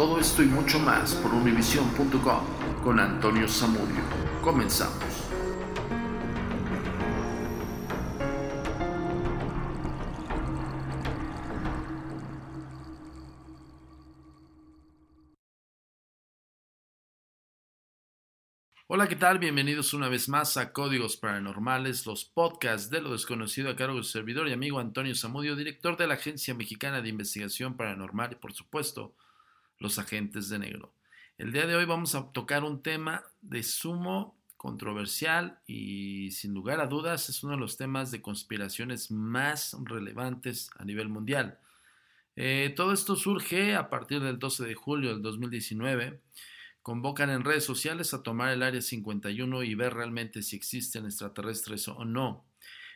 Todo esto y mucho más por univision.com con Antonio Zamudio. Comenzamos. Hola, ¿qué tal? Bienvenidos una vez más a Códigos Paranormales, los podcasts de lo desconocido a cargo de su servidor y amigo Antonio Zamudio, director de la Agencia Mexicana de Investigación Paranormal y, por supuesto, los agentes de negro. El día de hoy vamos a tocar un tema de sumo controversial y sin lugar a dudas es uno de los temas de conspiraciones más relevantes a nivel mundial. Eh, todo esto surge a partir del 12 de julio del 2019 convocan en redes sociales a tomar el Área 51 y ver realmente si existen extraterrestres o no.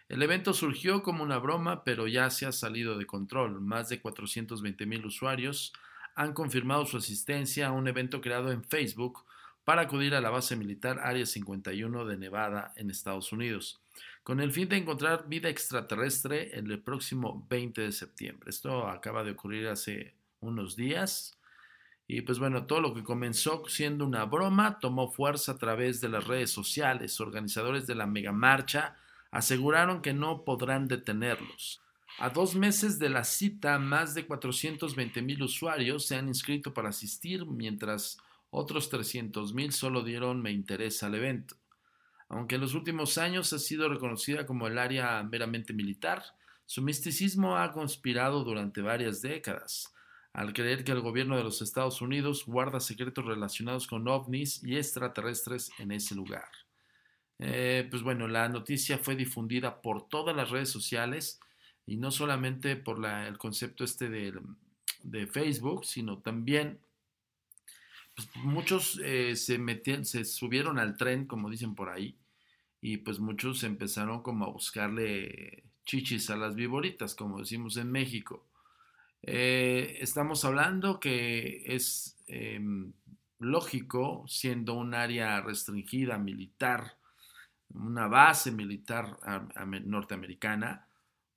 El evento surgió como una broma, pero ya se ha salido de control. Más de 420 mil usuarios han confirmado su asistencia a un evento creado en Facebook para acudir a la base militar Área 51 de Nevada en Estados Unidos, con el fin de encontrar vida extraterrestre el próximo 20 de septiembre. Esto acaba de ocurrir hace unos días. Y pues bueno, todo lo que comenzó siendo una broma tomó fuerza a través de las redes sociales. Organizadores de la megamarcha aseguraron que no podrán detenerlos. A dos meses de la cita, más de 420 mil usuarios se han inscrito para asistir, mientras otros 300 mil solo dieron me interesa al evento. Aunque en los últimos años ha sido reconocida como el área meramente militar, su misticismo ha conspirado durante varias décadas al creer que el gobierno de los Estados Unidos guarda secretos relacionados con ovnis y extraterrestres en ese lugar. Eh, pues bueno, la noticia fue difundida por todas las redes sociales y no solamente por el concepto este de, de, Facebook, sino también pues muchos eh, se, metieron, se subieron al tren, como dicen por ahí, y pues muchos empezaron como a buscarle chichis a las viboritas, como decimos en México. Eh, estamos hablando que es eh, lógico, siendo un área restringida militar, una base militar norteamericana,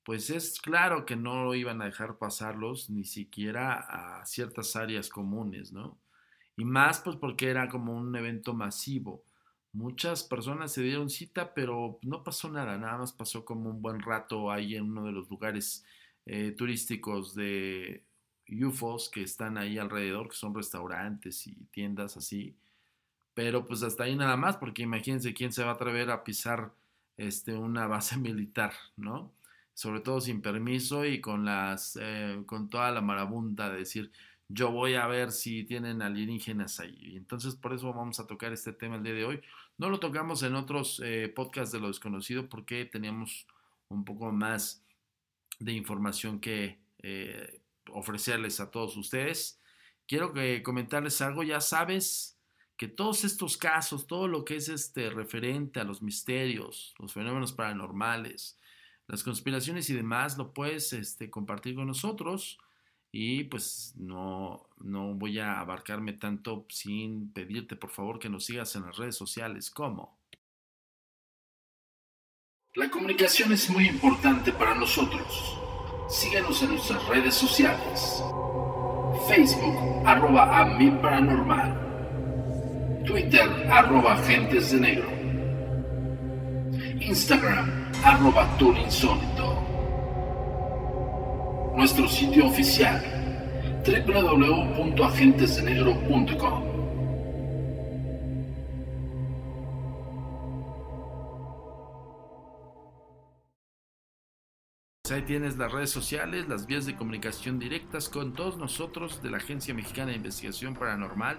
pues es claro que no iban a dejar pasarlos ni siquiera a ciertas áreas comunes, ¿no? Y más pues porque era como un evento masivo. Muchas personas se dieron cita, pero no pasó nada, nada más pasó como un buen rato ahí en uno de los lugares eh, turísticos de UFOs que están ahí alrededor, que son restaurantes y tiendas así. Pero pues hasta ahí nada más, porque imagínense quién se va a atrever a pisar este, una base militar, ¿no? Sobre todo sin permiso y con, las, eh, con toda la marabunta de decir, yo voy a ver si tienen alienígenas ahí. Y entonces por eso vamos a tocar este tema el día de hoy. No lo tocamos en otros eh, podcasts de lo desconocido porque teníamos un poco más de información que eh, ofrecerles a todos ustedes. Quiero que comentarles algo, ya sabes que todos estos casos, todo lo que es este referente a los misterios, los fenómenos paranormales, las conspiraciones y demás, lo puedes este, compartir con nosotros y pues no, no voy a abarcarme tanto sin pedirte por favor que nos sigas en las redes sociales como la comunicación es muy importante para nosotros. Síguenos en nuestras redes sociales. Facebook, arroba a mi paranormal. Twitter, arroba agentes de negro. Instagram, arroba insólito. Nuestro sitio oficial, www.agentesdenegro.com. Ahí tienes las redes sociales, las vías de comunicación directas con todos nosotros de la Agencia Mexicana de Investigación Paranormal.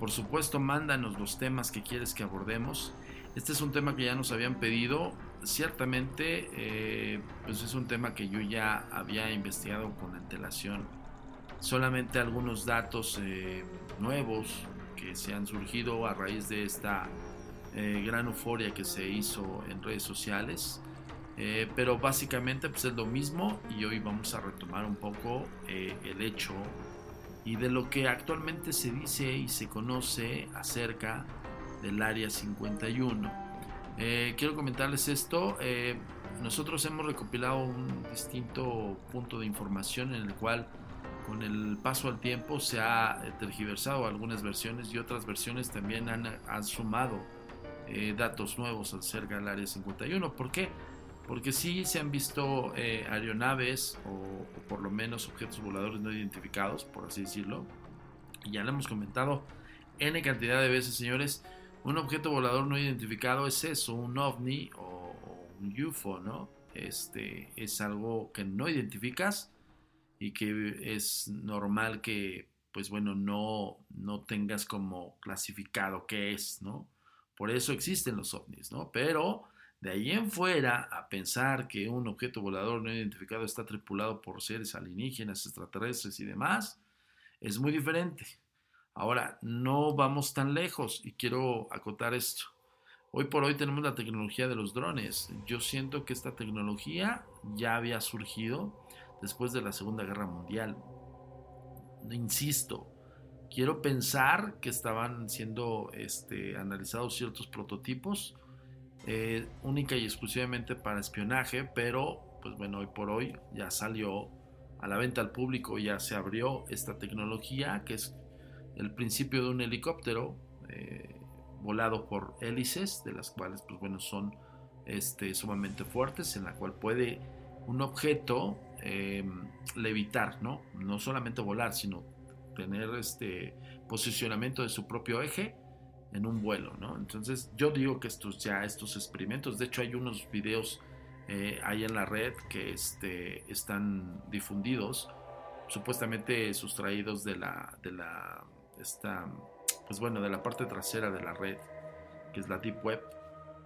Por supuesto, mándanos los temas que quieres que abordemos. Este es un tema que ya nos habían pedido. Ciertamente, eh, pues es un tema que yo ya había investigado con antelación. Solamente algunos datos eh, nuevos que se han surgido a raíz de esta eh, gran euforia que se hizo en redes sociales. Eh, pero básicamente pues es lo mismo y hoy vamos a retomar un poco eh, el hecho y de lo que actualmente se dice y se conoce acerca del Área 51. quiero comentarles esto. nosotros hemos recopilado un distinto punto de información en el cual con el paso al tiempo se ha tergiversado algunas versiones y otras versiones también han, han sumado eh, datos nuevos acerca del Área 51. ¿Por qué? Porque sí se han visto eh, aeronaves o, por lo menos objetos voladores no identificados, por así decirlo. Y ya lo hemos comentado N cantidad de veces, señores. Un objeto volador no identificado es eso, un ovni o, un UFO, ¿no? Este es algo que no identificas y que es normal que, pues bueno, no, no tengas como clasificado qué es, ¿no? Por eso existen los ovnis, ¿no? Pero de ahí en fuera, a pensar que un objeto volador no identificado está tripulado por seres alienígenas, extraterrestres y demás, es muy diferente. Ahora, no vamos tan lejos y quiero acotar esto. Hoy por hoy tenemos la tecnología de los drones. Yo siento que esta tecnología ya había surgido después de la Segunda Guerra Mundial. Insisto, quiero pensar que estaban siendo este, analizados ciertos prototipos, eh, única y exclusivamente para espionaje, pero pues bueno, hoy por hoy ya salió a la venta al público, ya se abrió esta tecnología que es el principio de un helicóptero eh, volado por hélices, de las cuales pues bueno son este, sumamente fuertes, en la cual puede un objeto em, levitar, ¿no? No solamente volar, sino tener este posicionamiento de su propio eje en un vuelo, ¿no? Entonces yo digo que estos ya estos experimentos, de hecho hay unos videos eh, ahí en la red que este, están difundidos, supuestamente sustraídos de la, de la, esta, pues bueno, de la parte trasera de la red, que es la Deep Web,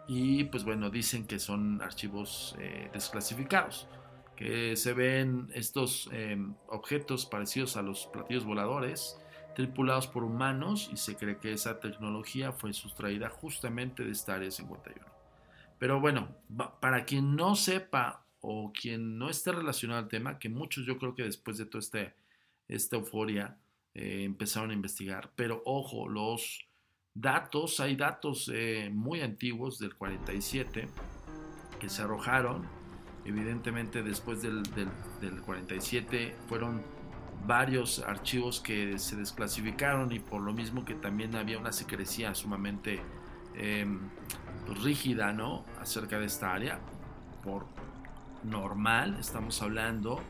y pues bueno, dicen que son archivos eh, desclasificados que se ven estos em, objetos parecidos a los platillos voladores tripulados por humanos y se cree que esa tecnología fue sustraída justamente de esta área 51. Pero bueno, para quien no sepa o quien no esté relacionado al tema, que muchos yo creo que después de toda este, esta euforia eh, empezaron a investigar, pero ojo, los datos, hay datos eh, muy antiguos del 47 que se arrojaron Evidentemente después del, 47 fueron varios archivos que se desclasificaron y por lo mismo que también había una secrecía sumamente em, rígida ¿no? acerca de esta área. Por normal estamos hablando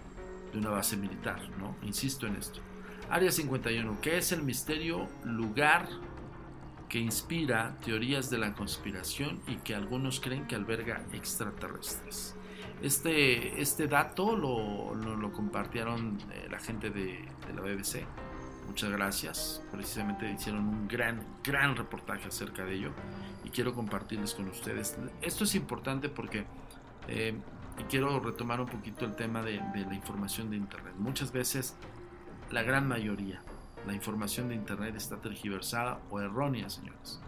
de una base militar, ¿no? Insisto en esto. Área 51, ¿qué es el misterio lugar que inspira teorías de la conspiración y que algunos creen que alberga extraterrestres? Este, este dato lo, lo, compartieron eh, la gente de, la BBC. Muchas gracias. Precisamente hicieron un gran, gran reportaje acerca de ello y quiero compartirles con ustedes. Esto es importante porque eh, quiero retomar un poquito el tema de, de, la información de Internet. Muchas veces, la gran mayoría, la información de Internet está tergiversada o errónea, señores.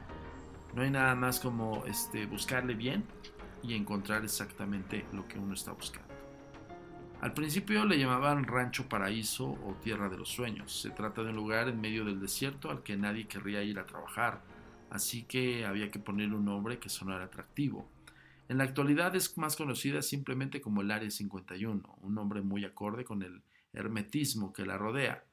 No hay nada más como este, buscarle bien y encontrar exactamente lo que uno está buscando. Al principio le llamaban Rancho Paraíso o Tierra de los Sueños. Se trata de un lugar en medio del desierto al que nadie querría ir a trabajar, así que había que ponerle un nombre que sonara atractivo. En la actualidad es más conocida simplemente como el Área 51, un nombre muy acorde con el hermetismo que la rodea.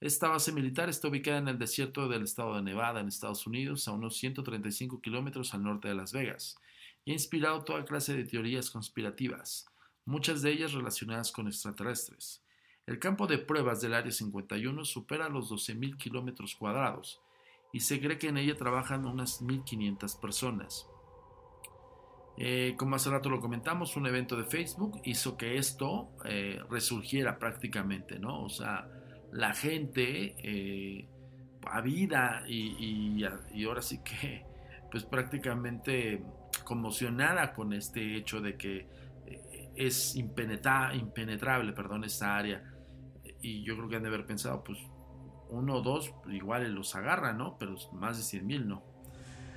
Esta base militar está ubicada en el desierto del estado de Nevada, en Estados Unidos, a unos 135 kilómetros al norte de Las Vegas y ha inspirado toda clase de teorías conspirativas, muchas de ellas relacionadas con extraterrestres. El campo de pruebas del Área 51 supera los 12.000 kilómetros cuadrados y se cree que en ella trabajan unas 1.500 personas. Eh, como hace rato lo comentamos, un evento de Facebook hizo que esto eh, resurgiera prácticamente, ¿no? O sea, la gente eh, vida y, y, ahora sí que, pues prácticamente conmocionada con este hecho de que eh, es impenetrable, perdón, esta área. Y yo creo que han de haber pensado, pues, uno o dos igual los agarra, ¿no? Pero más de 100 mil no.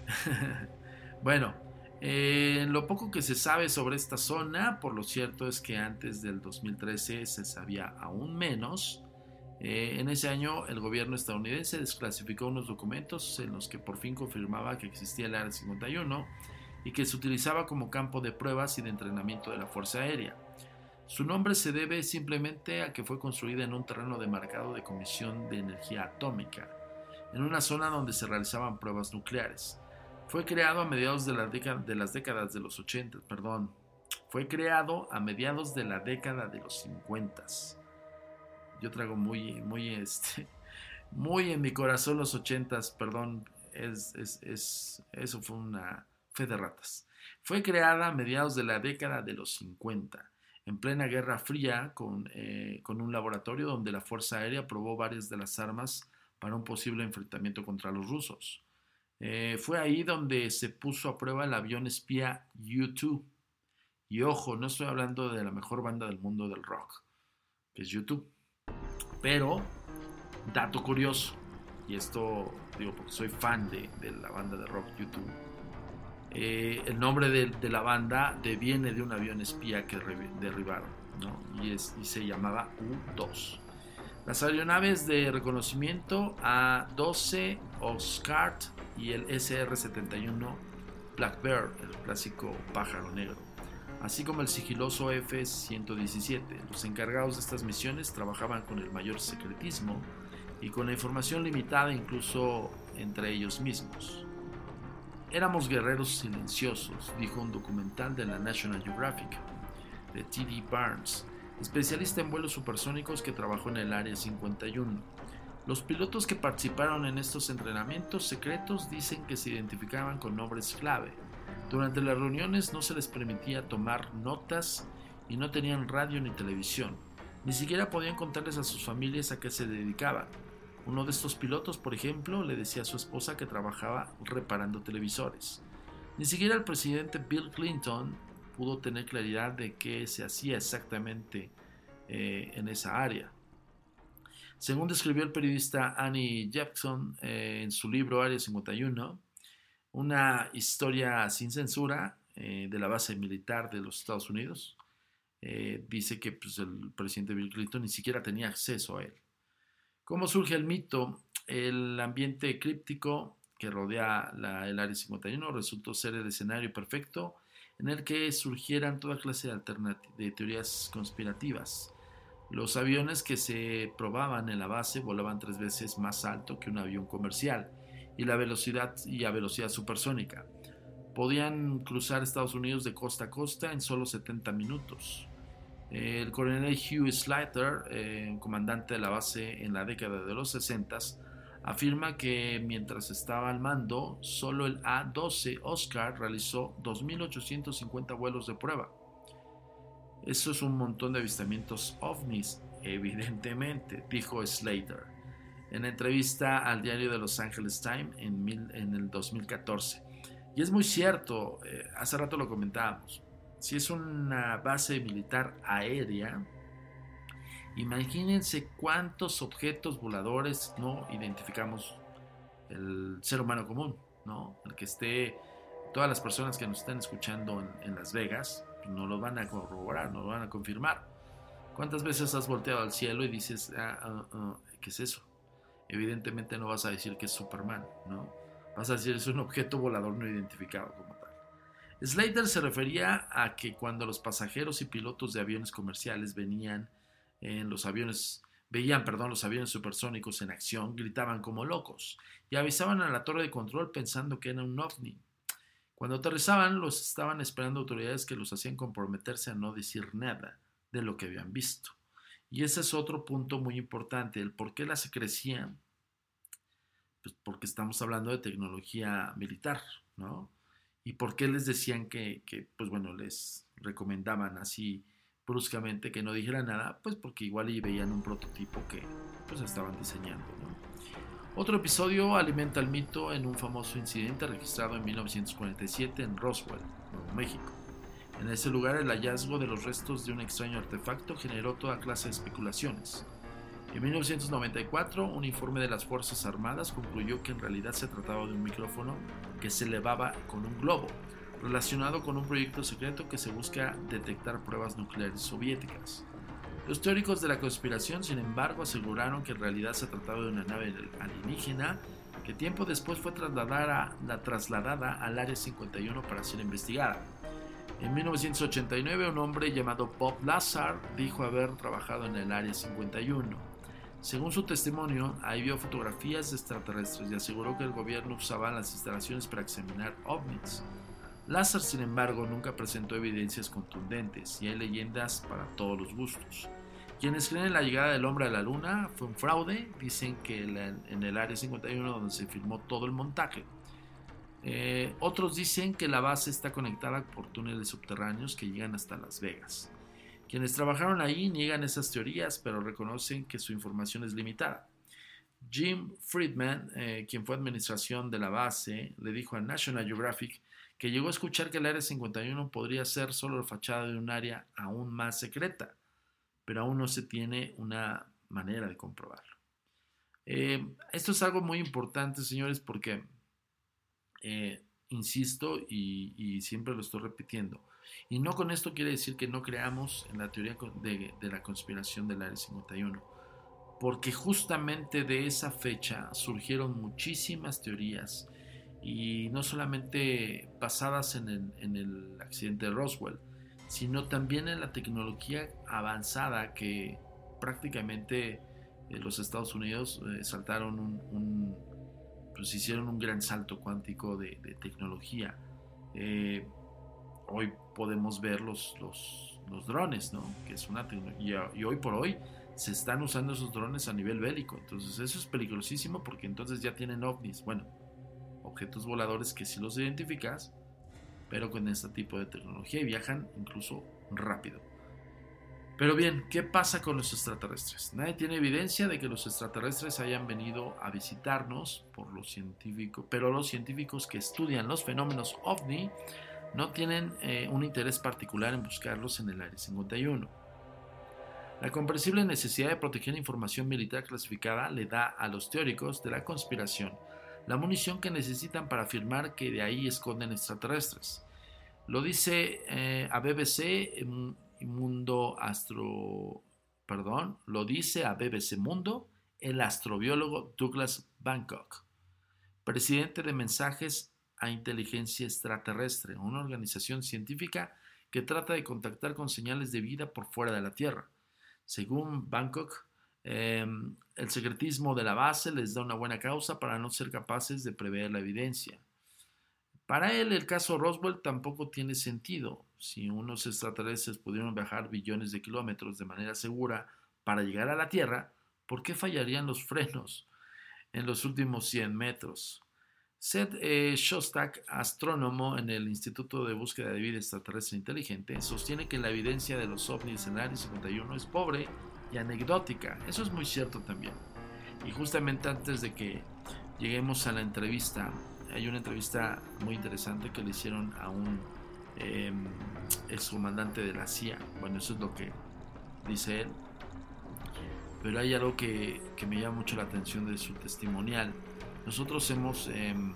bueno, eh, lo poco que se sabe sobre esta zona, por lo cierto es que antes del 2013 se sabía aún menos. Eh, en ese año el gobierno estadounidense desclasificó unos documentos en los que por fin confirmaba que existía el Área 51 y que se utilizaba como campo de pruebas y de entrenamiento de la Fuerza Aérea. Su nombre se debe simplemente a que fue construida en un terreno demarcado de Comisión de Energía Atómica, en una zona donde se realizaban pruebas nucleares. Fue creado a mediados de, la de las décadas de los 80, perdón, fue creado a mediados de la década de los 50. Yo traigo muy, muy, este, muy en mi corazón los 80, perdón, es, es, eso fue una fe de ratas. Fue creada a mediados de la década de los 50 en plena Guerra Fría eh, con, un laboratorio donde la Fuerza Aérea probó varias de las armas para un posible enfrentamiento contra los rusos. Eh, fue ahí donde se puso a prueba el avión espía U-2. Y ojo, no estoy hablando de la mejor banda del mundo del rock, que es YouTube. Pero, dato curioso, y esto digo porque soy fan de, de la banda de rock YouTube eh, el nombre de, la banda deviene de un avión espía que derribaron y, se llamaba U-2. Las aeronaves de reconocimiento A-12 Oscar y el SR-71 Blackbird, el clásico pájaro negro, así como el sigiloso F-117. Los encargados de estas misiones trabajaban con el mayor secretismo y con la información limitada incluso entre ellos mismos. Éramos guerreros silenciosos, dijo un documental de la National Geographic, de T.D. Barnes, especialista en vuelos supersónicos que trabajó en el Área 51. Los pilotos que participaron en estos entrenamientos secretos dicen que se identificaban con nombres clave. Durante las reuniones no se les permitía tomar notas y no tenían radio ni televisión. Ni siquiera podían contarles a sus familias a qué se dedicaban. Uno de estos pilotos, por ejemplo, le decía a su esposa que trabajaba reparando televisores. Ni siquiera el presidente Bill Clinton pudo tener claridad de qué se hacía exactamente eh, en esa área. Según describió el periodista Annie Jackson eh, en su libro Área 51, una historia sin censura eh, de la base militar de los Estados Unidos, dice que pues, el presidente Bill Clinton ni siquiera tenía acceso a él. ¿Cómo surge el mito? El ambiente críptico que rodea el Área 51 resultó ser el escenario perfecto en el que surgieran toda clase de teorías conspirativas. Los aviones que se probaban en la base volaban tres veces más alto que un avión comercial y la velocidad y a velocidad supersónica. Podían cruzar Estados Unidos de costa a costa en solo 70 minutos. El coronel Hugh Slater, eh, comandante de la base en la década de los 60, afirma que mientras estaba al mando, solo el A-12 Oscar realizó 2.850 vuelos de prueba. Eso es un montón de avistamientos ovnis, evidentemente, dijo Slater en entrevista al diario de Los Angeles Times en, en el 2014. Y es muy cierto, eh, hace rato lo comentábamos, si es una base militar aérea, imagínense cuántos objetos voladores no identificamos el ser humano común, ¿no? El que esté, todas las personas que nos están escuchando en, Las Vegas, no lo van a corroborar, no lo van a confirmar. ¿Cuántas veces has volteado al cielo y dices, ah, ah, ¿qué es eso? Evidentemente no vas a decir que es Superman, ¿no? Vas a decir es un objeto volador no identificado como tal. Slater se refería a que cuando los pasajeros y pilotos de aviones comerciales venían en los aviones veían, perdón, los aviones supersónicos en acción, gritaban como locos y avisaban a la torre de control pensando que era un ovni. Cuando aterrizaban, los estaban esperando autoridades que los hacían comprometerse a no decir nada de lo que habían visto. Y ese es otro punto muy importante, el por qué la secrecía, pues porque estamos hablando de tecnología militar, ¿no? ¿Y por qué les decían que, pues bueno, les recomendaban así bruscamente que no dijera nada? Pues porque igual y veían un prototipo que pues estaban diseñando. Otro episodio alimenta el mito en un famoso incidente registrado en 1947 en Roswell, Nuevo México. En ese lugar el hallazgo de los restos de un extraño artefacto generó toda clase de especulaciones. En 1994, un informe de las Fuerzas Armadas concluyó que en realidad se trataba de un micrófono que se elevaba con un globo, relacionado con un proyecto secreto que se busca detectar pruebas nucleares soviéticas. Los teóricos de la conspiración, sin embargo, aseguraron que en realidad se trataba de una nave alienígena que tiempo después fue trasladada, la trasladada al Área 51 para ser investigada. En 1989, un hombre llamado Bob Lazar dijo haber trabajado en el Área 51. Según su testimonio, ahí vio fotografías extraterrestres y aseguró que el gobierno usaba las instalaciones para examinar ovnis. Lázaro, sin embargo, nunca presentó evidencias contundentes y hay leyendas para todos los gustos. Quienes creen en la llegada del hombre a la luna fue un fraude, dicen que en el área 51 donde se filmó todo el montaje. Eh, otros dicen que la base está conectada por túneles subterráneos que llegan hasta Las Vegas. Quienes trabajaron ahí niegan esas teorías, pero reconocen que su información es limitada. Jim Friedman, eh, quien fue administración de la base, le dijo a National Geographic que llegó a escuchar que el Área 51 podría ser solo la fachada de un área aún más secreta, pero aún no se tiene una manera de comprobarlo. Eh, esto es algo muy importante, señores, porque, eh, insisto y siempre lo estoy repitiendo, y no con esto quiere decir que no creamos en la teoría de, la conspiración del Área 51, porque justamente de esa fecha surgieron muchísimas teorías y no solamente basadas en el, accidente de Roswell, sino también en la tecnología avanzada que prácticamente eh, los Estados Unidos eh, saltaron un, pues hicieron un gran salto cuántico de, tecnología. Eh, hoy podemos ver los, los, drones, ¿no? Que es una tecnología, y hoy por hoy se están usando esos drones a nivel bélico. Entonces eso es peligrosísimo porque entonces ya tienen ovnis, bueno, objetos voladores que sí los identificas, pero con este tipo de tecnología y viajan incluso rápido. Pero bien, ¿qué pasa con los extraterrestres? Nadie tiene evidencia de que los extraterrestres hayan venido a visitarnos por los científicos, pero los científicos que estudian los fenómenos ovni no tienen eh, un interés particular en buscarlos en el Área 51. La comprensible necesidad de proteger información militar clasificada le da a los teóricos de la conspiración la munición que necesitan para afirmar que de ahí esconden extraterrestres. Lo dice eh, a BBC Mundo Astro, perdón, lo dice a BBC Mundo el astrobiólogo Douglas Bangkok, presidente de mensajes a inteligencia extraterrestre, una organización científica que trata de contactar con señales de vida por fuera de la Tierra. Según Bangkok, em, el secretismo de la base les da una buena causa para no ser capaces de prever la evidencia. Para él, el caso Roswell tampoco tiene sentido. Si unos extraterrestres pudieron viajar billones de kilómetros de manera segura para llegar a la Tierra, ¿por qué fallarían los frenos en los últimos 100 metros? Seth eh, Shostak, astrónomo en el Instituto de Búsqueda de Vida Extraterrestre Inteligente, sostiene que la evidencia de los ovnis en el Área 51 es pobre y anecdótica. Eso es muy cierto también. Y justamente antes de que lleguemos a la entrevista, hay una entrevista muy interesante que le hicieron a un eh, excomandante de la CIA. Bueno, eso es lo que dice él. Pero hay algo que, que me llama mucho la atención de su testimonial nosotros hemos em,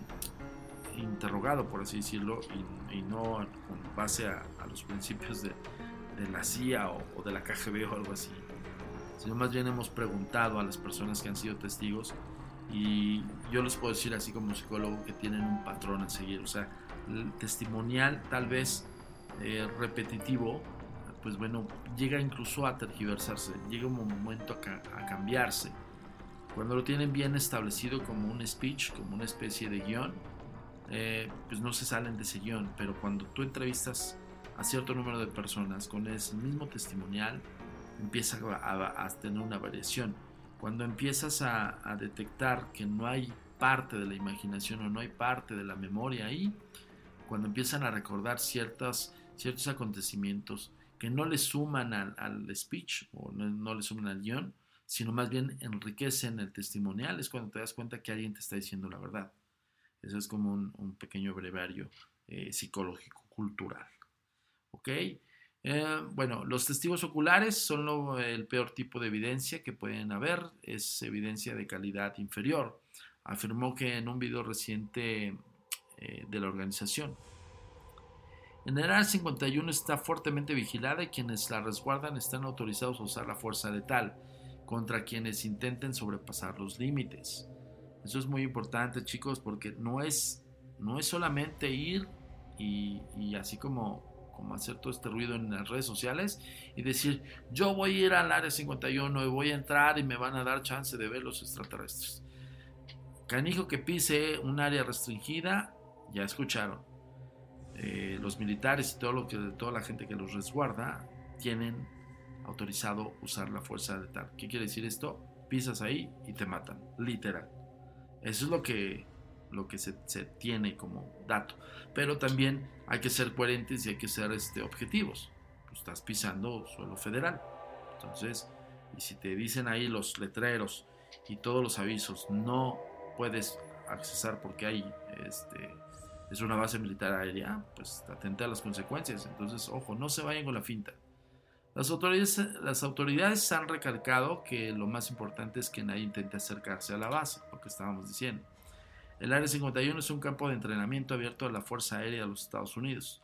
interrogado, por así decirlo, y, no con base a, los principios de, la CIA o, de la KGB o algo así, sino más bien hemos preguntado a las personas que han sido testigos y yo les puedo decir así como psicólogo que tienen un patrón a seguir, o sea, el testimonial tal vez eh, repetitivo, pues bueno, llega incluso a tergiversarse, llega un momento a cambiarse. Cuando lo tienen bien establecido como un speech, como una especie de guion, eh, pues no se salen de ese guion, pero cuando tú entrevistas a cierto número de personas con ese mismo testimonial, empieza a, tener una variación. Cuando empiezas a, detectar que no hay parte de la imaginación o no hay parte de la memoria ahí, cuando empiezan a recordar ciertas, ciertos acontecimientos que no le suman al, speech o no, no le suman al guion, sino más bien enriquecen el testimonial, es cuando te das cuenta que alguien te está diciendo la verdad. Eso es como un, pequeño brevario eh, psicológico, cultural. ¿Ok? Eh, bueno, los testigos oculares son lo, el peor tipo de evidencia que pueden haber, es evidencia de calidad inferior, afirmó que en un video reciente eh, de la organización. En el área 51 está fuertemente vigilada y quienes la resguardan están autorizados a usar la fuerza letal contra quienes intenten sobrepasar los límites. Eso es muy importante, chicos, porque no es, no es solamente ir y, y así como como hacer todo este ruido en las redes sociales y decir, yo voy a ir al área 51 y voy a entrar y me van a dar chance de ver los extraterrestres. Canijo que pise un área restringida, ya escucharon. Eh, los militares y todo lo que, toda la gente que los resguarda tienen autorizado usar la fuerza letal. ¿Qué quiere decir esto? Pisas ahí y te matan, literal. Eso es lo que lo que se, tiene como dato. Pero también hay que ser coherentes y hay que ser este, objetivos. Pues estás pisando suelo federal. Entonces, y si te dicen ahí los letreros y todos los avisos, no puedes accesar porque hay este, es una base militar aérea, pues atenta a las consecuencias. Entonces, ojo, no se vayan con la finta. Las autoridades, las autoridades han recalcado que lo más importante es que nadie intente acercarse a la base, lo que estábamos diciendo. El Área 51 es un campo de entrenamiento abierto a la Fuerza Aérea de los Estados Unidos.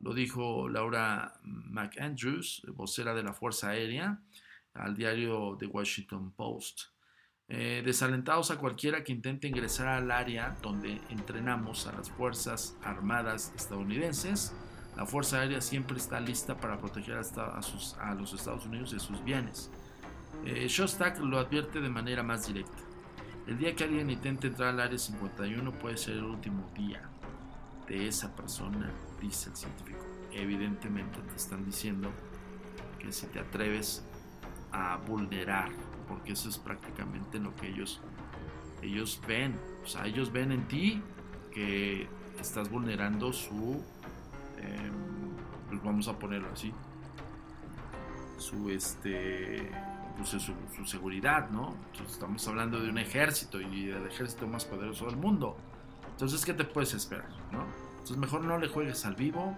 Lo dijo Laura McAndrews, vocera de la Fuerza Aérea, al diario The Washington Post. Eh, desalentados a cualquiera que intente ingresar al área donde entrenamos a las Fuerzas Armadas estadounidenses, la Fuerza Aérea siempre está lista para proteger a, los Estados Unidos y sus bienes. Eh, Shostak lo advierte de manera más directa. El día que alguien intente entrar al área 51 puede ser el último día de esa persona, dice el científico. Evidentemente te están diciendo que si te atreves a vulnerar, porque eso es prácticamente lo que ellos, ellos ven. O sea, ellos ven en ti que estás vulnerando su, em, pues vamos a ponerlo así, su este pues, su, seguridad, ¿no? estamos hablando de un ejército y el ejército más poderoso del mundo. Entonces, ¿qué te puedes esperar, no? Entonces, mejor no le juegues al vivo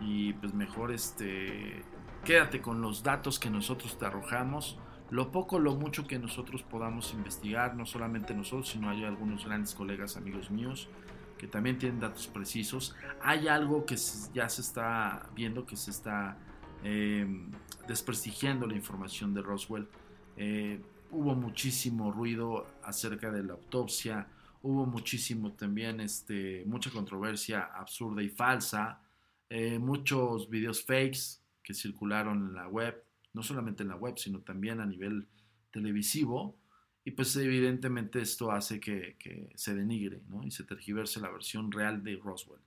y pues mejor este quédate con los datos que nosotros te arrojamos, lo poco, lo mucho que nosotros podamos investigar, no solamente nosotros, sino hay algunos grandes colegas, amigos míos, que también tienen datos precisos. Hay algo que ya se está viendo, que se está Em, desprestigiando la información de Roswell. Eh, hubo muchísimo ruido acerca de la autopsia, hubo muchísimo también, este, mucha controversia absurda y falsa, eh, muchos videos fakes que circularon en la web, no solamente en la web, sino también a nivel televisivo. Y pues evidentemente esto hace que, que se denigre ¿no? y se tergiverse la versión real de Roswell.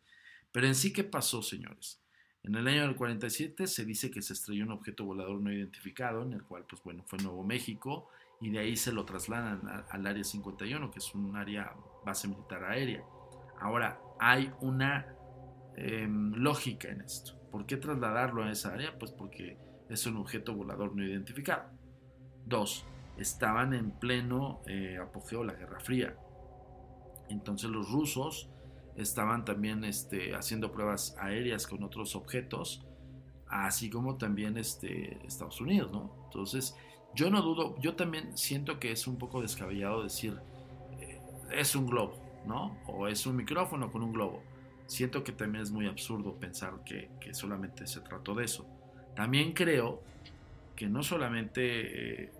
Pero en sí, ¿qué pasó, señores? En el año del 47 se dice que se estrelló un objeto volador no identificado, en el cual, pues bueno, fue Nuevo México, y de ahí se lo trasladan al área 51, que es un área base militar aérea. Ahora, hay una em, lógica en esto. ¿Por qué trasladarlo a esa área? Pues porque es un objeto volador no identificado. Dos, estaban en pleno eh, apogeo de la Guerra Fría. Entonces los rusos estaban también este, haciendo pruebas aéreas con otros objetos, así como también este, Estados Unidos, ¿no? Entonces, yo no dudo, yo también siento que es un poco descabellado decir, eh, es un globo, ¿no? O es un micrófono con un globo. Siento que también es muy absurdo pensar que, solamente se trató de eso. También creo que no solamente eh,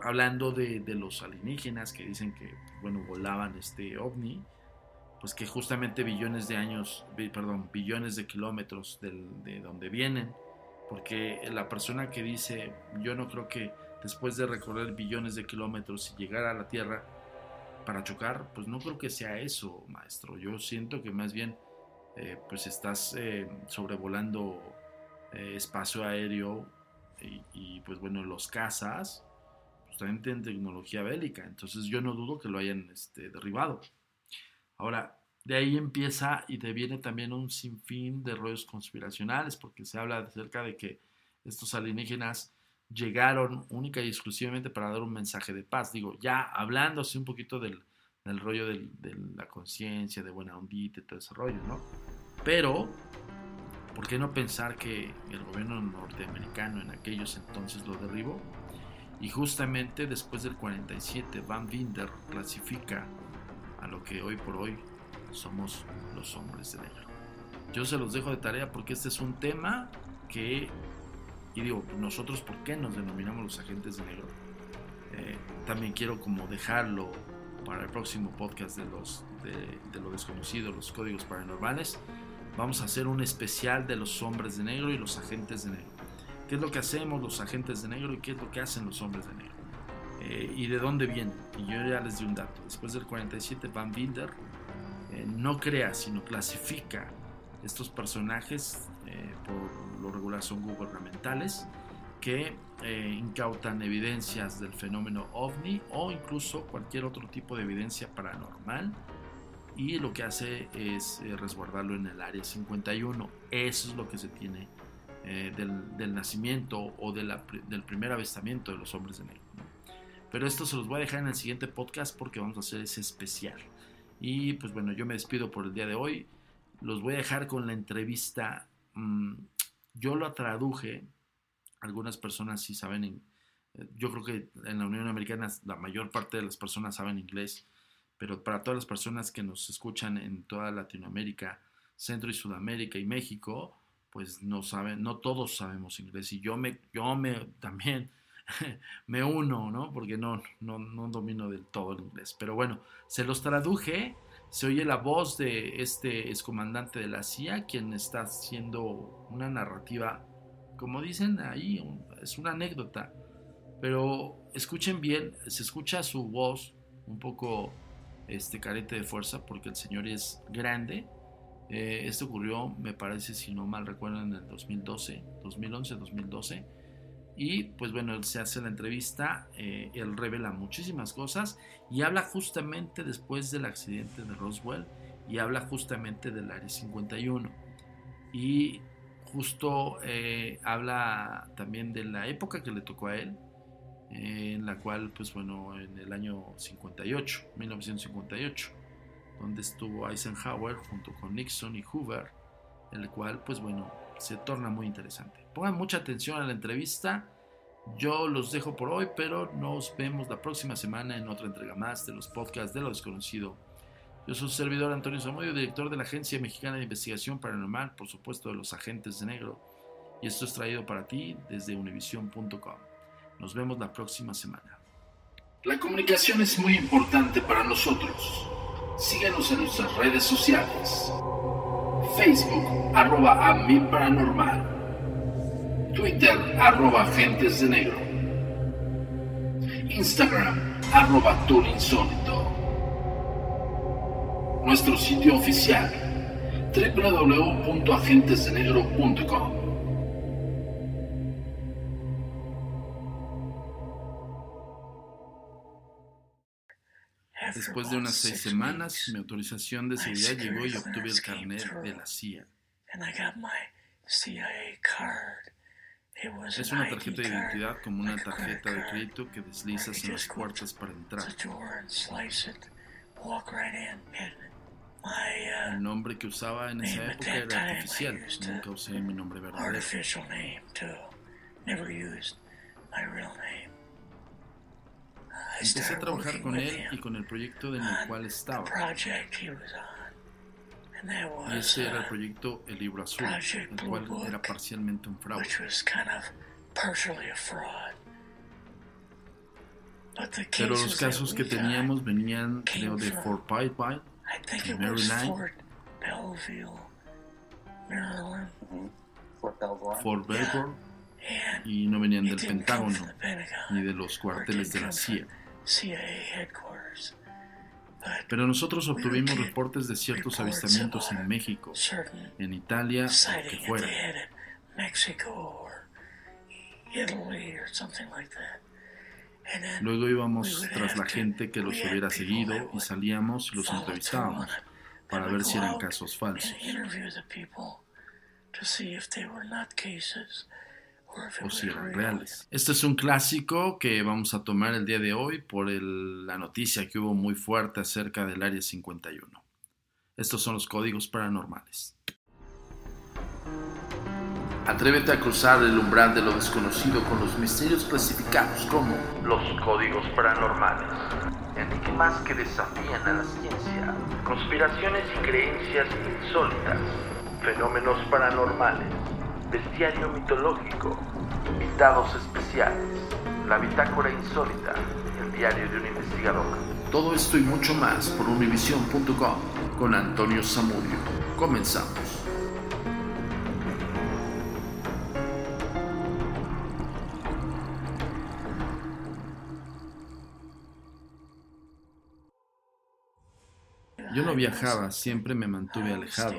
hablando de, de, los alienígenas que dicen que, bueno, volaban este ovni, pues que justamente billones de años, perdón, billones de kilómetros de donde vienen, porque la persona que dice, yo no creo que después de recorrer billones de kilómetros y llegar a la Tierra para chocar, pues no creo que sea eso, maestro. Yo siento que más bien, eh, pues estás eh, sobrevolando eh, espacio aéreo y, pues bueno, los cazas, pues tienen tecnología bélica, entonces yo no dudo que lo hayan este, derribado. Ahora, de ahí empieza y te viene también un sinfín de rollos conspiracionales, porque se habla acerca de que estos alienígenas llegaron única y exclusivamente para dar un mensaje de paz. Digo, ya hablándose un poquito del, rollo de la conciencia, de buena ondita y todo ese rollo, ¿no? Pero ¿por qué no pensar que el gobierno norteamericano en aquellos entonces lo derribó? Y justamente después del 47, Van Winder clasifica a lo que hoy por hoy somos los hombres de negro. Yo se los dejo de tarea porque este es un tema que, y digo, nosotros, ¿por qué nos denominamos los agentes de negro? Eh, también quiero como dejarlo para el próximo podcast de, los, de, lo desconocido, los códigos paranormales. Vamos a hacer un especial de los hombres de negro y los agentes de negro. ¿Qué es lo que hacemos los agentes de negro y qué es lo que hacen los hombres de negro? Eh, y de dónde vienen. Y yo ya les di un dato. Después del 47, Van Binder eh, no crea, sino clasifica estos personajes, por lo regular son gubernamentales, que eh, incautan evidencias del fenómeno ovni o incluso cualquier otro tipo de evidencia paranormal y lo que hace es eh, resguardarlo en el área 51. Eso es lo que se tiene eh, del, nacimiento o del primer avistamiento de los hombres de negro. Pero esto se los voy a dejar en el siguiente podcast porque vamos a hacer ese especial. Y pues bueno, yo me despido por el día de hoy. Los voy a dejar con la entrevista. Mm, yo lo traduje algunas personas sí saben, eh, yo creo que en la Unión Americana la mayor parte de las personas saben inglés, pero para todas las personas que nos escuchan en toda Latinoamérica, Centro y Sudamérica y México, pues no saben, no todos sabemos inglés y yo me, yo me también me uno, ¿no? Porque no, no, no domino del todo el inglés. Pero bueno, se los traduje, se oye la voz de este excomandante de la CIA, quien está haciendo una narrativa como dicen ahí, es una anécdota, pero escuchen bien, se escucha su voz un poco este, carente de fuerza porque el señor es grande. Eh, esto ocurrió, me parece, si no mal recuerdo, en el 2012, 2011, 2012. Y pues bueno, él se hace la entrevista, eh, él revela muchísimas cosas y habla justamente después del accidente de Roswell y habla justamente del Área 51. Y justo eh, habla también de la época que le tocó a él, en la cual, pues bueno, en el año 58, 1958, donde estuvo Eisenhower junto con Nixon y Hoover, el cual, pues bueno, se torna muy interesante. Pongan mucha atención a la entrevista. Yo los dejo por hoy, pero nos vemos la próxima semana en otra entrega más de los podcasts de lo desconocido yo soy su servidor Antonio Zamudio, director de la Agencia Mexicana de Investigación Paranormal, por supuesto de los agentes de negro. Y esto es traído para ti desde univision.com. Nos vemos la próxima semana. La comunicación es muy importante para nosotros. Síguenos en nuestras redes sociales. Facebook, arroba a mi paranormal. Twitter, arroba agentes de negro. Instagram, arroba insólito nuestro sitio oficial www.agentesdenegro.com. Después de unas seis semanas, mi autorización de seguridad llegó y obtuve el carnet de la CIA. Es una tarjeta de identidad como una tarjeta de crédito que deslizas en las puertas para entrar. El nombre que usaba en esa época era artificial, nunca usé mi nombre verdadero. Empecé a trabajar con él y con el proyecto en el cual estaba. Y ese era el proyecto El Libro Azul, el cual era parcialmente un fraude. Pero los casos que teníamos venían, creo, de Fort Belleville, Maryland. Fort Belvoir. Y no venían del Pentágono ni de los cuarteles de la CIA. Pero nosotros obtuvimos reportes de ciertos avistamientos en México, en Italia, o que fuera. Luego íbamos tras la gente que los hubiera seguido y salíamos y los entrevistábamos para ver si eran casos falsos o si eran reales. Este es un clásico que vamos a tomar el día de hoy por la noticia que hubo muy fuerte acerca del Área 51. Estos son los códigos paranormales. Atrévete a cruzar el umbral de lo desconocido con los misterios clasificados como los códigos paranormales, enigmas que desafían a la ciencia, conspiraciones y creencias insólitas, fenómenos paranormales, bestiario mitológico, invitados especiales, la bitácora insólita, el diario de un investigador. todo esto y mucho más por univision.com con Antonio Zamudio. Comenzamos. Yo no viajaba, siempre me mantuve alejado,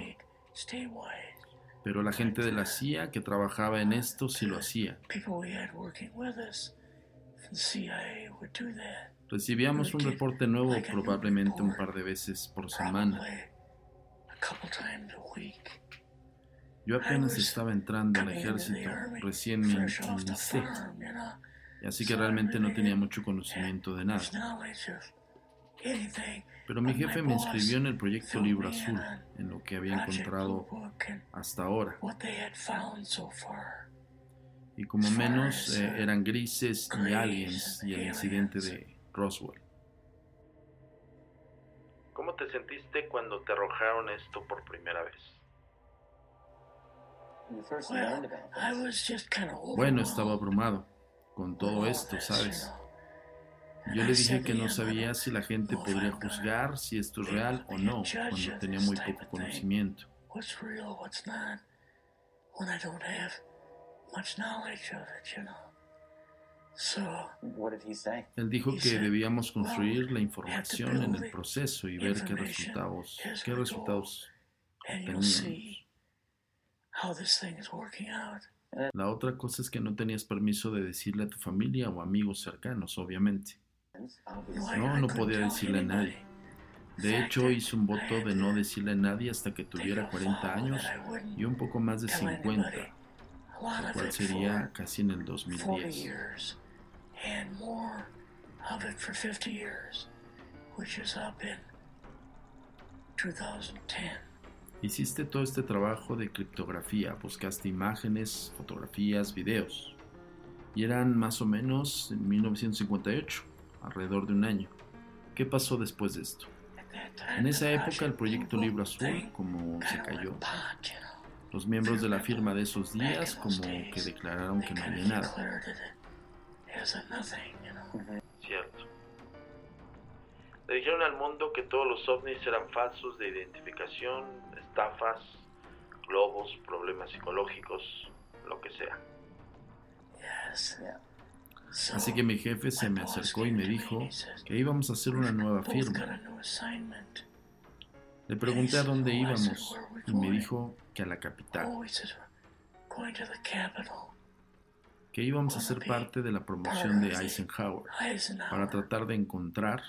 pero la gente de la CIA que trabajaba en esto sí lo hacía. Recibíamos un reporte nuevo probablemente un par de veces por semana. Yo apenas estaba entrando al ejército, recién me enlisté, así que realmente no tenía mucho conocimiento de nada. Pero mi jefe me inscribió en el proyecto Libro Azul, en lo que había encontrado hasta ahora. Y como menos eh, eran grises y aliens y el incidente de Roswell. ¿Cómo te sentiste cuando te arrojaron esto por primera vez? Bueno, estaba abrumado con todo esto, ¿sabes? Yo le dije que no sabía si la gente podría juzgar si esto es real o no, cuando tenía muy poco conocimiento. Él dijo que debíamos construir la información en el proceso y ver qué resultados, qué resultados teníamos. La otra cosa es que no tenías permiso de decirle a tu familia o amigos cercanos, obviamente. No, no podía decirle a nadie. De hecho, hice un voto de no decirle a nadie hasta que tuviera 40 años y un poco más de 50, lo cual sería casi en el 2010. Hiciste todo este trabajo de criptografía, buscaste imágenes, fotografías, videos, y eran más o menos en 1958 alrededor de un año. ¿Qué pasó después de esto? En esa época el proyecto Libro Azul como se cayó. Los miembros de la firma de esos días como que declararon que no había nada. Cierto. Le dijeron al mundo que todos los ovnis eran falsos de identificación, estafas, globos, problemas psicológicos, lo que sea. Así que mi jefe se me acercó y me dijo que íbamos a hacer una nueva firma. Le pregunté a dónde íbamos y me dijo que a la capital, que íbamos a ser parte de la promoción de Eisenhower para tratar de encontrar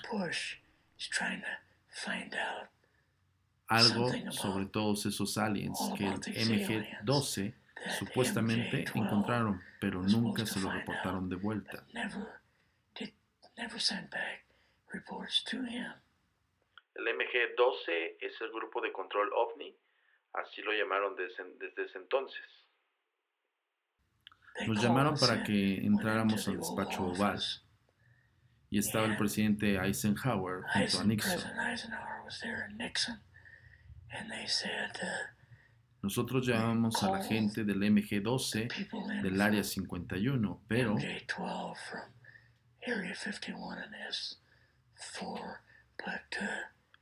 algo sobre todos esos aliens que el MG-12 supuestamente encontraron, pero nunca se lo reportaron de vuelta. El MG-12 es el grupo de control OVNI, así lo llamaron desde, desde ese entonces. Nos llamaron para que entráramos al despacho oval y estaba el presidente Eisenhower junto a Nixon. Nosotros llamamos a la gente del MG-12 del Área 51, pero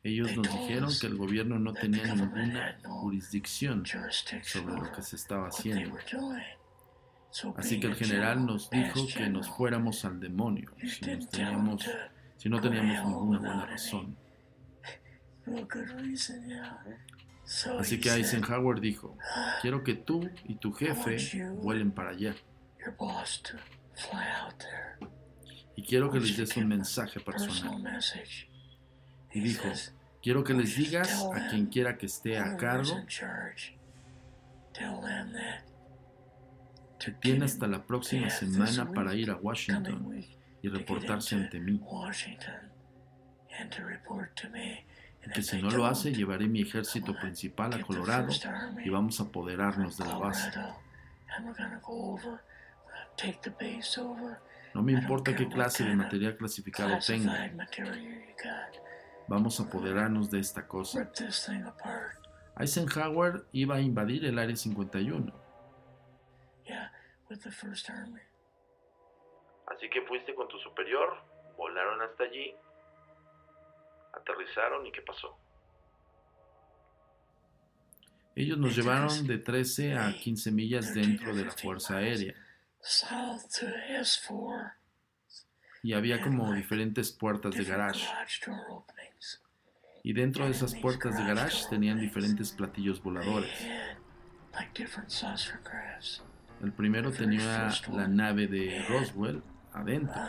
ellos nos dijeron que el gobierno no tenía ninguna jurisdicción sobre lo que se estaba haciendo. Así que el general nos dijo que nos fuéramos al demonio si, nos teníamos, si no teníamos ninguna buena razón. Así que Eisenhower dijo, quiero que tú y tu jefe vuelen para allá. Y quiero que les des un mensaje personal. Y dijo, quiero que les digas a quien quiera que esté a cargo que tiene hasta la próxima semana para ir a Washington y reportarse ante mí que si no lo hace llevaré mi ejército principal a Colorado y vamos a apoderarnos de la base. No me importa qué clase de material clasificado tenga. Vamos a apoderarnos de esta cosa. Eisenhower iba a invadir el Área 51. Yeah, with the First Army. Así que fuiste con tu superior, volaron hasta allí, aterrizaron y ¿qué pasó? Ellos nos llevaron de 13 a 15 millas dentro de la Fuerza Aérea South to S4. y había como diferentes puertas de different garage. Y dentro de esas puertas de garage tenían diferentes platillos voladores. had like different saucer crafts. El primero tenía la nave de Roswell adentro.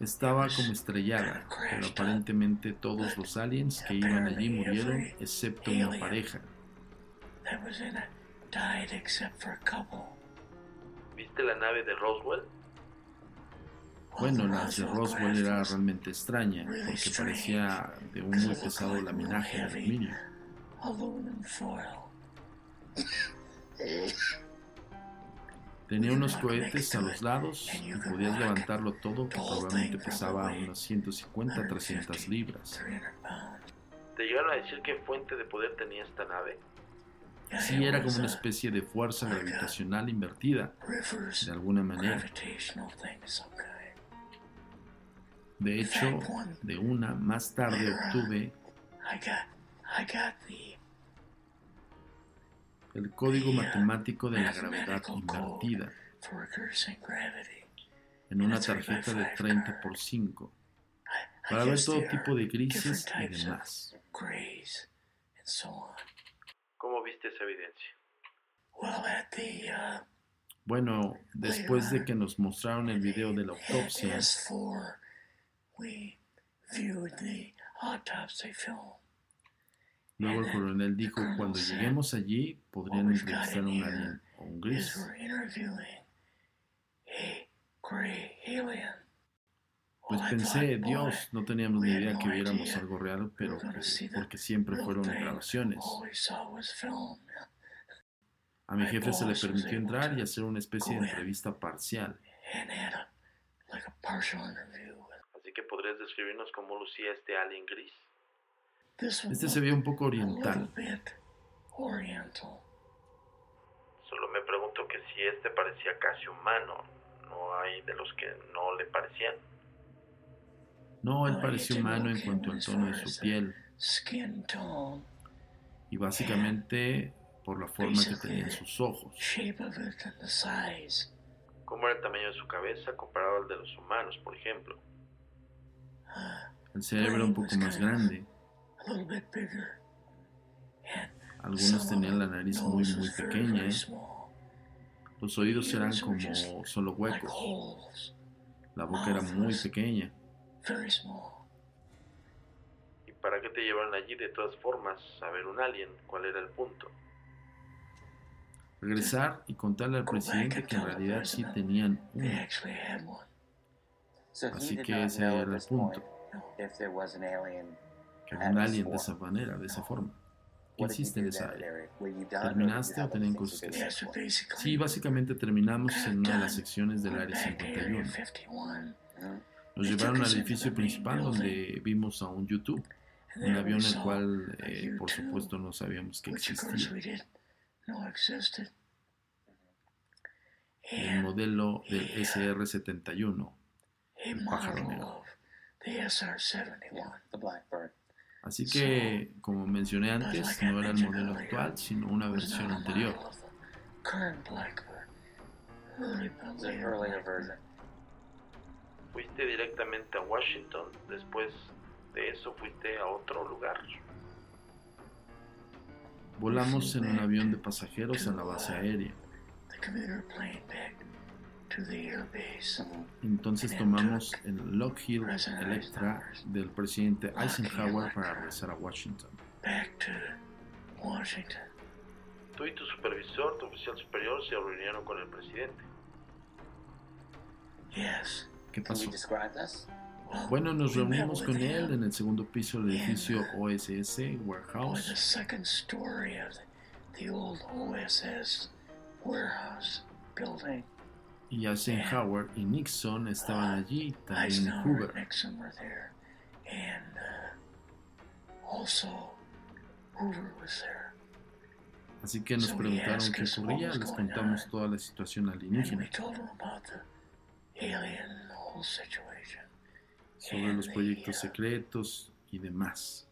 Estaba como estrellada, pero aparentemente todos los aliens que iban allí murieron excepto una pareja. ¿Viste la nave de Roswell? Bueno, la de Roswell era realmente extraña porque parecía de un muy pesado laminaje de aluminio. Tenía unos cohetes a los lados y podías levantarlo todo que probablemente pesaba unas 150 300 libras. 300 pounds. ¿Te llegaron a decir qué fuente de poder tenía esta nave? Sí, era como una especie de fuerza gravitacional invertida, de alguna manera. De hecho, de una más tarde obtuve el código matemático de la gravedad invertida for reversing gravity. en una tarjeta de 30 por 5 I, I para ver todo tipo de grises y demás. of grays and so on. ¿Cómo viste esa evidencia? Well, at the uh, Bueno, después de que nos mostraron el video de la autopsia, luego el coronel dijo, cuando lleguemos allí podrían entrevistar a un alien o un Is gris. Pues I pensé, Dios, no teníamos ni idea que viéramos algo real, pero que- porque siempre fueron grabaciones. A mi jefe se le permitió entrar y hacer una especie de entrevista parcial. Así que podrías describirnos cómo lucía este alien gris. Este se veía un poco a little oriental. bit oriental. Solo me pregunto que si este parecía casi humano, no hay de los que no le parecían. No, él pareció humano en cuanto al tono de su piel y básicamente por la forma que tenían sus ojos. shape of it, and the size. ¿Cómo era el tamaño de su cabeza comparado al de los humanos, por ejemplo? Uh, El cerebro era un poco más grande. A little bit bigger. And Algunos tenían la nariz muy muy pequeña. small, Los oídos eran como solo huecos. La boca era muy pequeña. very small. ¿Y para qué te llevaron allí de todas formas a ver un alien? ¿Cuál era el punto? Regresar y contarle al presidente que en realidad sí tenían uno. Así que ese era el punto. Había un alien de esa manera, de esa forma. ¿Qué hiciste en esa área? ¿Terminaste o tenían cosas que basically, Sí, básicamente terminamos en una de las secciones del área went back to Area 51. 51, Mhm. Nos llevaron al edificio principal donde vimos a un YouTube, un avión el cual a eh, por U-2, supuesto no sabíamos que existía. El modelo del SR-71. a el pájaro negro. of the SR-71. Así que, como mencioné antes, no era el modelo actual, sino una was versión anterior. version. ¿Fuiste directamente a Washington? Después de eso fuiste a otro lugar. Volamos en un avión de pasajeros a la base aérea. Entonces tomamos el Lockheed Electra del presidente Eisenhower para regresar a Washington. Back to Washington. Tú y tu supervisor, tu oficial superior, se reunieron con el presidente. Yes. ¿Qué Can you pasó? describe this? Bueno, nos we met reunimos with con él him en el segundo piso del edificio OSS Warehouse. Y Eisenhower y Nixon estaban allí, también Hoover. Nixon were there, and uh, also Hoover was there. Así que nos preguntaron qué ocurría, les contamos on. toda la situación alienígena, sobre los proyectos uh, secretos y demás.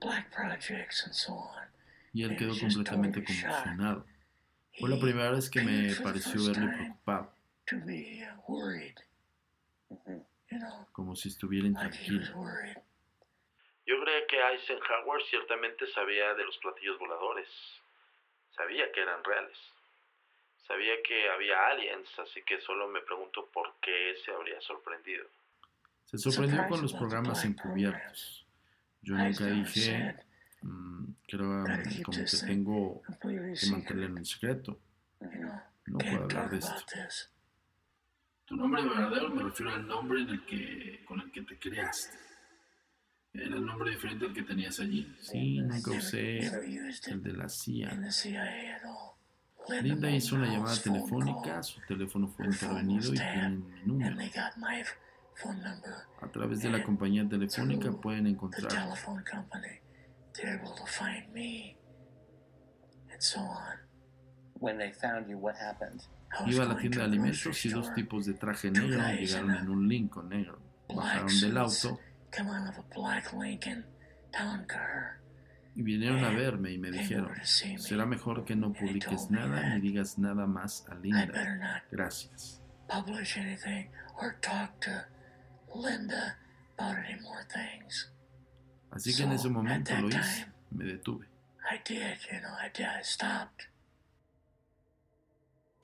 Black projects and so on. Y él quedó completamente conmocionado. Fue la primera vez que me pareció verle preocupado, to be worried, you know, como si estuviera like he was intranquilo. worried. Yo creo que Eisenhower ciertamente sabía de los platillos voladores. Sabía que eran reales. Sabía que había aliens, así que solo me pregunto por qué se habría sorprendido. Se sorprendió con los Surprised about the programas encubiertos. Yo nunca dije, mm, creo keep como que tengo que mantenerlo secret, en secreto. No puedo hablar de esto. Tu nombre verdadero me refiero al nombre en el que, con el que te creaste. Era el nombre diferente al que tenías allí. Sí, used el de la CIA. Linda hizo una Moulton's llamada telefónica, su teléfono fue intervenido y tienen mi and número. they got my f- phone number. A través de la compañía telefónica pueden the encontrar telephone company. They're able to find me, and so on. When they found you, what happened? Was Iba a la tienda de alimentos y dos tipos de traje negro llegaron en un Lincoln negro. Bajaron del auto car. y vinieron a verme y me dijeron, será mejor que no publiques nada ni digas nada más a Linda. Gracias. Así que en ese momento lo hice, me detuve. I did, you know, I did. I stopped.